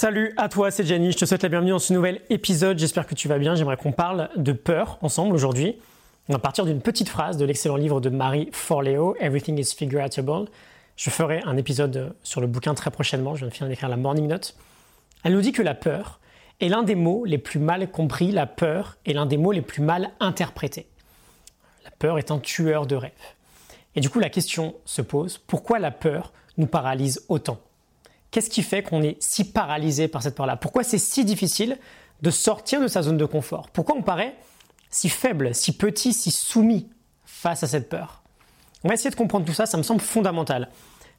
Salut à toi, c'est Jenny, je te souhaite la bienvenue dans ce nouvel épisode, j'espère que tu vas bien, j'aimerais qu'on parle de peur ensemble aujourd'hui. On va partir d'une petite phrase de l'excellent livre de Marie Forleo, Everything is Figureable. Je ferai un épisode sur le bouquin très prochainement, je viens de finir d'écrire la Morning Note. Elle nous dit que la peur est l'un des mots les plus mal compris, la peur est l'un des mots les plus mal interprétés. La peur est un tueur de rêves. Et du coup, la question se pose, pourquoi la peur nous paralyse autant? Qu'est-ce qui fait qu'on est si paralysé par cette peur-là? Pourquoi c'est si difficile de sortir de sa zone de confort? Pourquoi on paraît si faible, si petit, si soumis face à cette peur? On va essayer de comprendre tout ça, ça me semble fondamental.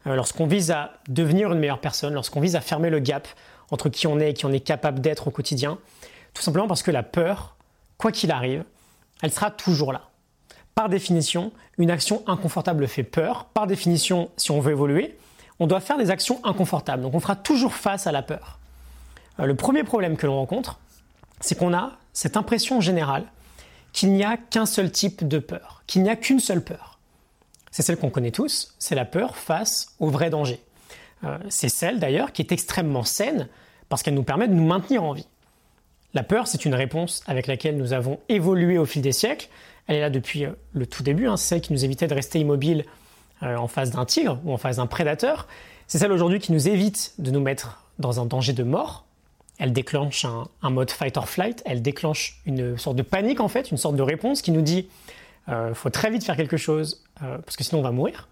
Euh, lorsqu'on vise à devenir une meilleure personne, lorsqu'on vise à fermer le gap entre qui on est et qui on est capable d'être au quotidien, tout simplement parce que la peur, quoi qu'il arrive, elle sera toujours là. Par définition, une action inconfortable fait peur. Par définition, si on veut évoluer, on doit faire des actions inconfortables. Donc on fera toujours face à la peur. Euh, le premier problème que l'on rencontre, c'est qu'on a cette impression générale qu'il n'y a qu'un seul type de peur, qu'il n'y a qu'une seule peur. C'est celle qu'on connaît tous, c'est la peur face au vrai danger. Euh, c'est celle d'ailleurs qui est extrêmement saine parce qu'elle nous permet de nous maintenir en vie. La peur, c'est une réponse avec laquelle nous avons évolué au fil des siècles. Elle est là depuis euh, le tout début, hein. celle qui nous évitait de rester immobile en face d'un tigre ou en face d'un prédateur. C'est celle aujourd'hui qui nous évite de nous mettre dans un danger de mort. Elle déclenche un, mode fight or flight, elle déclenche une sorte de panique en fait, une sorte de réponse qui nous dit euh, faut très vite faire quelque chose euh, parce que sinon on va mourir.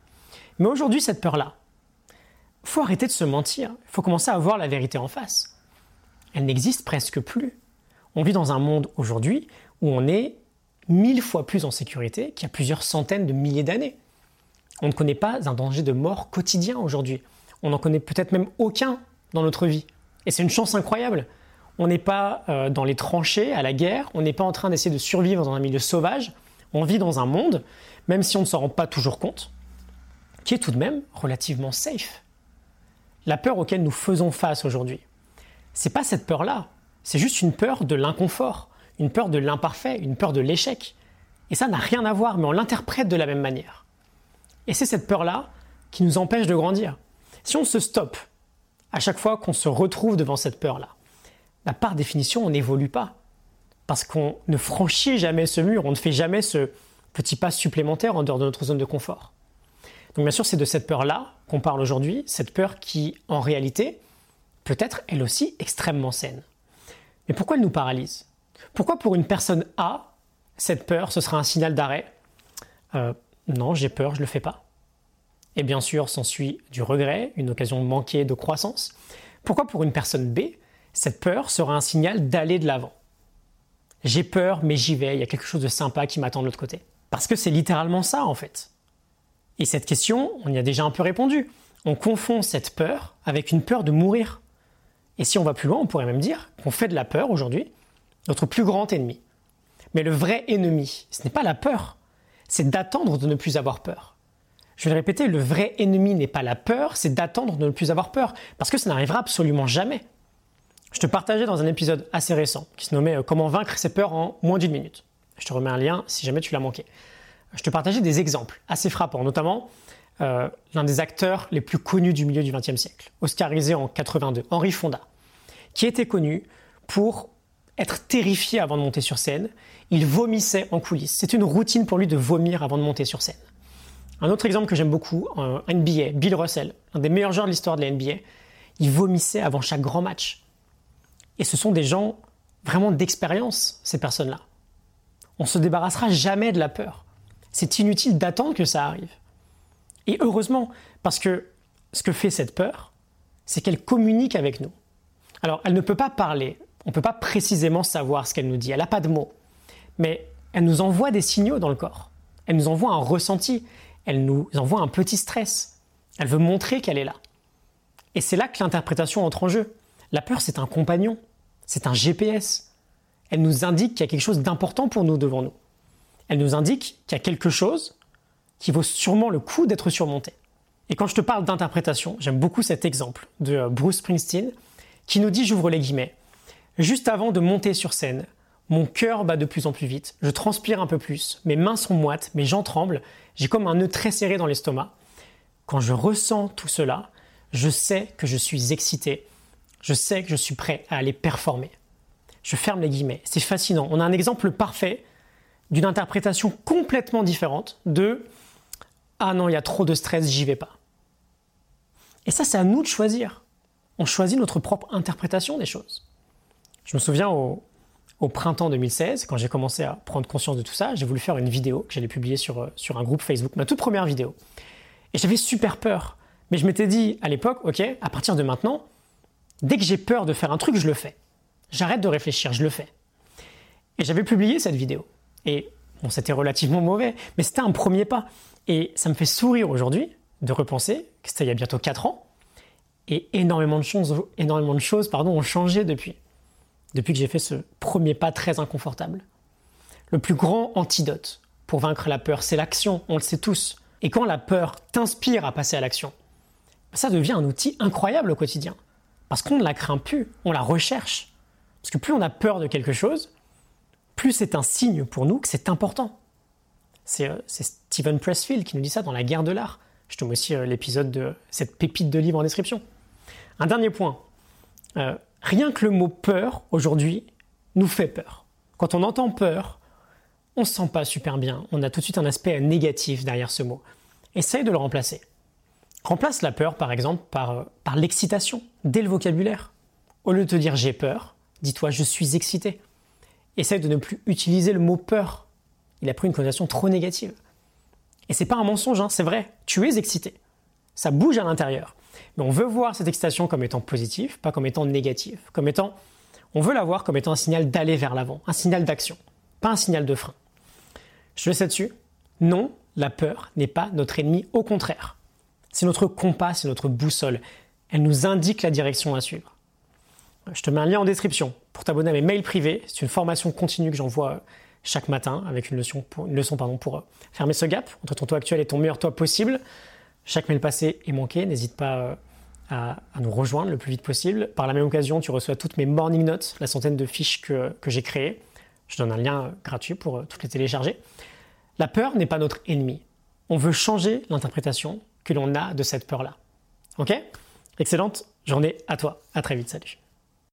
Mais aujourd'hui, cette peur-là, faut arrêter de se mentir, il faut commencer à voir la vérité en face. Elle n'existe presque plus. On vit dans un monde aujourd'hui où on est mille fois plus en sécurité qu'il y a plusieurs centaines de milliers d'années. On ne connaît pas un danger de mort quotidien aujourd'hui. On n'en connaît peut-être même aucun dans notre vie. Et c'est une chance incroyable. On n'est pas euh, dans les tranchées à la guerre, on n'est pas en train d'essayer de survivre dans un milieu sauvage. On vit dans un monde, même si on ne s'en rend pas toujours compte, qui est tout de même relativement safe. La peur auquel nous faisons face aujourd'hui, c'est pas cette peur-là, c'est juste une peur de l'inconfort, une peur de l'imparfait, une peur de l'échec. Et ça n'a rien à voir, mais on l'interprète de la même manière. Et c'est cette peur-là qui nous empêche de grandir. Si on se stoppe à chaque fois qu'on se retrouve devant cette peur-là, bah, par définition, on n'évolue pas. Parce qu'on ne franchit jamais ce mur, on ne fait jamais ce petit pas supplémentaire en dehors de notre zone de confort. Donc bien sûr, c'est de cette peur-là qu'on parle aujourd'hui, cette peur qui, en réalité, peut être elle aussi extrêmement saine. Mais pourquoi elle nous paralyse? Pourquoi pour une personne A, cette peur, ce sera un signal d'arrêt? Euh, non, j'ai peur, je ne le fais pas. Et bien sûr, s'ensuit du regret, une occasion manquée de croissance. Pourquoi pour une personne B, cette peur sera un signal d'aller de l'avant? J'ai peur, mais j'y vais, il y a quelque chose de sympa qui m'attend de l'autre côté. Parce que c'est littéralement ça, en fait. Et cette question, on y a déjà un peu répondu. On confond cette peur avec une peur de mourir. Et si on va plus loin, on pourrait même dire qu'on fait de la peur aujourd'hui notre plus grand ennemi. Mais le vrai ennemi, ce n'est pas la peur, c'est d'attendre de ne plus avoir peur. Je vais le répéter, le vrai ennemi n'est pas la peur, c'est d'attendre de ne plus avoir peur, parce que ça n'arrivera absolument jamais. Je te partageais dans un épisode assez récent qui se nommait euh, Comment vaincre ses peurs en moins d'une minute. Je te remets un lien si jamais tu l'as manqué. Je te partageais des exemples assez frappants, notamment euh, l'un des acteurs les plus connus du milieu du XXe siècle, oscarisé en 82, Henri Fonda, qui était connu pour être terrifié avant de monter sur scène. Il vomissait en coulisses. C'est une routine pour lui de vomir avant de monter sur scène. Un autre exemple que j'aime beaucoup, un NBA, Bill Russell, un des meilleurs joueurs de l'histoire de la NBA, il vomissait avant chaque grand match. Et ce sont des gens vraiment d'expérience, ces personnes-là. On se débarrassera jamais de la peur. C'est inutile d'attendre que ça arrive. Et heureusement, parce que ce que fait cette peur, c'est qu'elle communique avec nous. Alors, elle ne peut pas parler, on ne peut pas précisément savoir ce qu'elle nous dit. Elle n'a pas de mots. Mais elle nous envoie des signaux dans le corps. Elle nous envoie un ressenti. Elle nous envoie un petit stress. Elle veut montrer qu'elle est là. Et c'est là que l'interprétation entre en jeu. La peur, c'est un compagnon. C'est un GPS. Elle nous indique qu'il y a quelque chose d'important pour nous devant nous. Elle nous indique qu'il y a quelque chose qui vaut sûrement le coup d'être surmonté. Et quand je te parle d'interprétation, j'aime beaucoup cet exemple de euh, Bruce Springsteen qui nous dit, j'ouvre les guillemets, Juste avant de monter sur scène, mon cœur bat de plus en plus vite, je transpire un peu plus, mes mains sont moites, mes jambes tremblent, j'ai comme un nœud très serré dans l'estomac. Quand je ressens tout cela, je sais que je suis excité, je sais que je suis prêt à aller performer. Je ferme les guillemets. C'est fascinant. On a un exemple parfait d'une interprétation complètement différente de Ah non, il y a trop de stress, j'y vais pas. Et ça, c'est à nous de choisir. On choisit notre propre interprétation des choses. Je me souviens au, printemps 2016, quand j'ai commencé à prendre conscience de tout ça, j'ai voulu faire une vidéo que j'allais publier sur, euh, sur un groupe Facebook, ma toute première vidéo. Et j'avais super peur. Mais je m'étais dit à l'époque, ok, à partir de maintenant, dès que j'ai peur de faire un truc, je le fais. J'arrête de réfléchir, je le fais. Et j'avais publié cette vidéo. Et bon, c'était relativement mauvais, mais c'était un premier pas. Et ça me fait sourire aujourd'hui de repenser que c'était il y a bientôt 4 ans. Et énormément de choses, énormément de choses pardon, ont changé depuis. Depuis que j'ai fait ce premier pas très inconfortable. Le plus grand antidote pour vaincre la peur, c'est l'action, on le sait tous. Et quand la peur t'inspire à passer à l'action, ça devient un outil incroyable au quotidien. Parce qu'on ne la craint plus, on la recherche. Parce que plus on a peur de quelque chose, plus c'est un signe pour nous que c'est important. C'est euh, Stephen Pressfield qui nous dit ça dans La guerre de l'art. Je te mets aussi euh, l'épisode de cette pépite de livre en description. Un dernier point. Euh, rien que le mot peur, aujourd'hui, nous fait peur. Quand on entend peur, on ne se sent pas super bien. On a tout de suite un aspect négatif derrière ce mot. Essaye de le remplacer. Remplace la peur, par exemple, par, par l'excitation, dès le vocabulaire. Au lieu de te dire j'ai peur, dis-toi je suis excité. Essaye de ne plus utiliser le mot peur. Il a pris une connotation trop négative. Et c'est pas un mensonge, hein, c'est vrai. Tu es excité. Ça bouge à l'intérieur. Mais on veut voir cette excitation comme étant positive, pas comme étant négative. Comme étant, on veut la voir comme étant un signal d'aller vers l'avant, un signal d'action, pas un signal de frein. Je te laisse là-dessus. Non, la peur n'est pas notre ennemi, au contraire. C'est notre compas, c'est notre boussole. Elle nous indique la direction à suivre. Je te mets un lien en description pour t'abonner à mes mails privés. C'est une formation continue que j'envoie chaque matin avec une leçon, pour, une leçon pardon, pour euh, fermer ce gap entre ton toi actuel et ton meilleur toi possible. Chaque mail passé est manqué. N'hésite pas euh, à, nous rejoindre le plus vite possible. Par la même occasion, tu reçois toutes mes morning notes, la centaine de fiches que, j'ai créées. Je donne un lien euh, gratuit pour toutes les télécharger. La peur n'est pas notre ennemi. On veut changer l'interprétation que l'on a de cette peur-là. Ok? Excellente journée à toi. À très vite. Salut.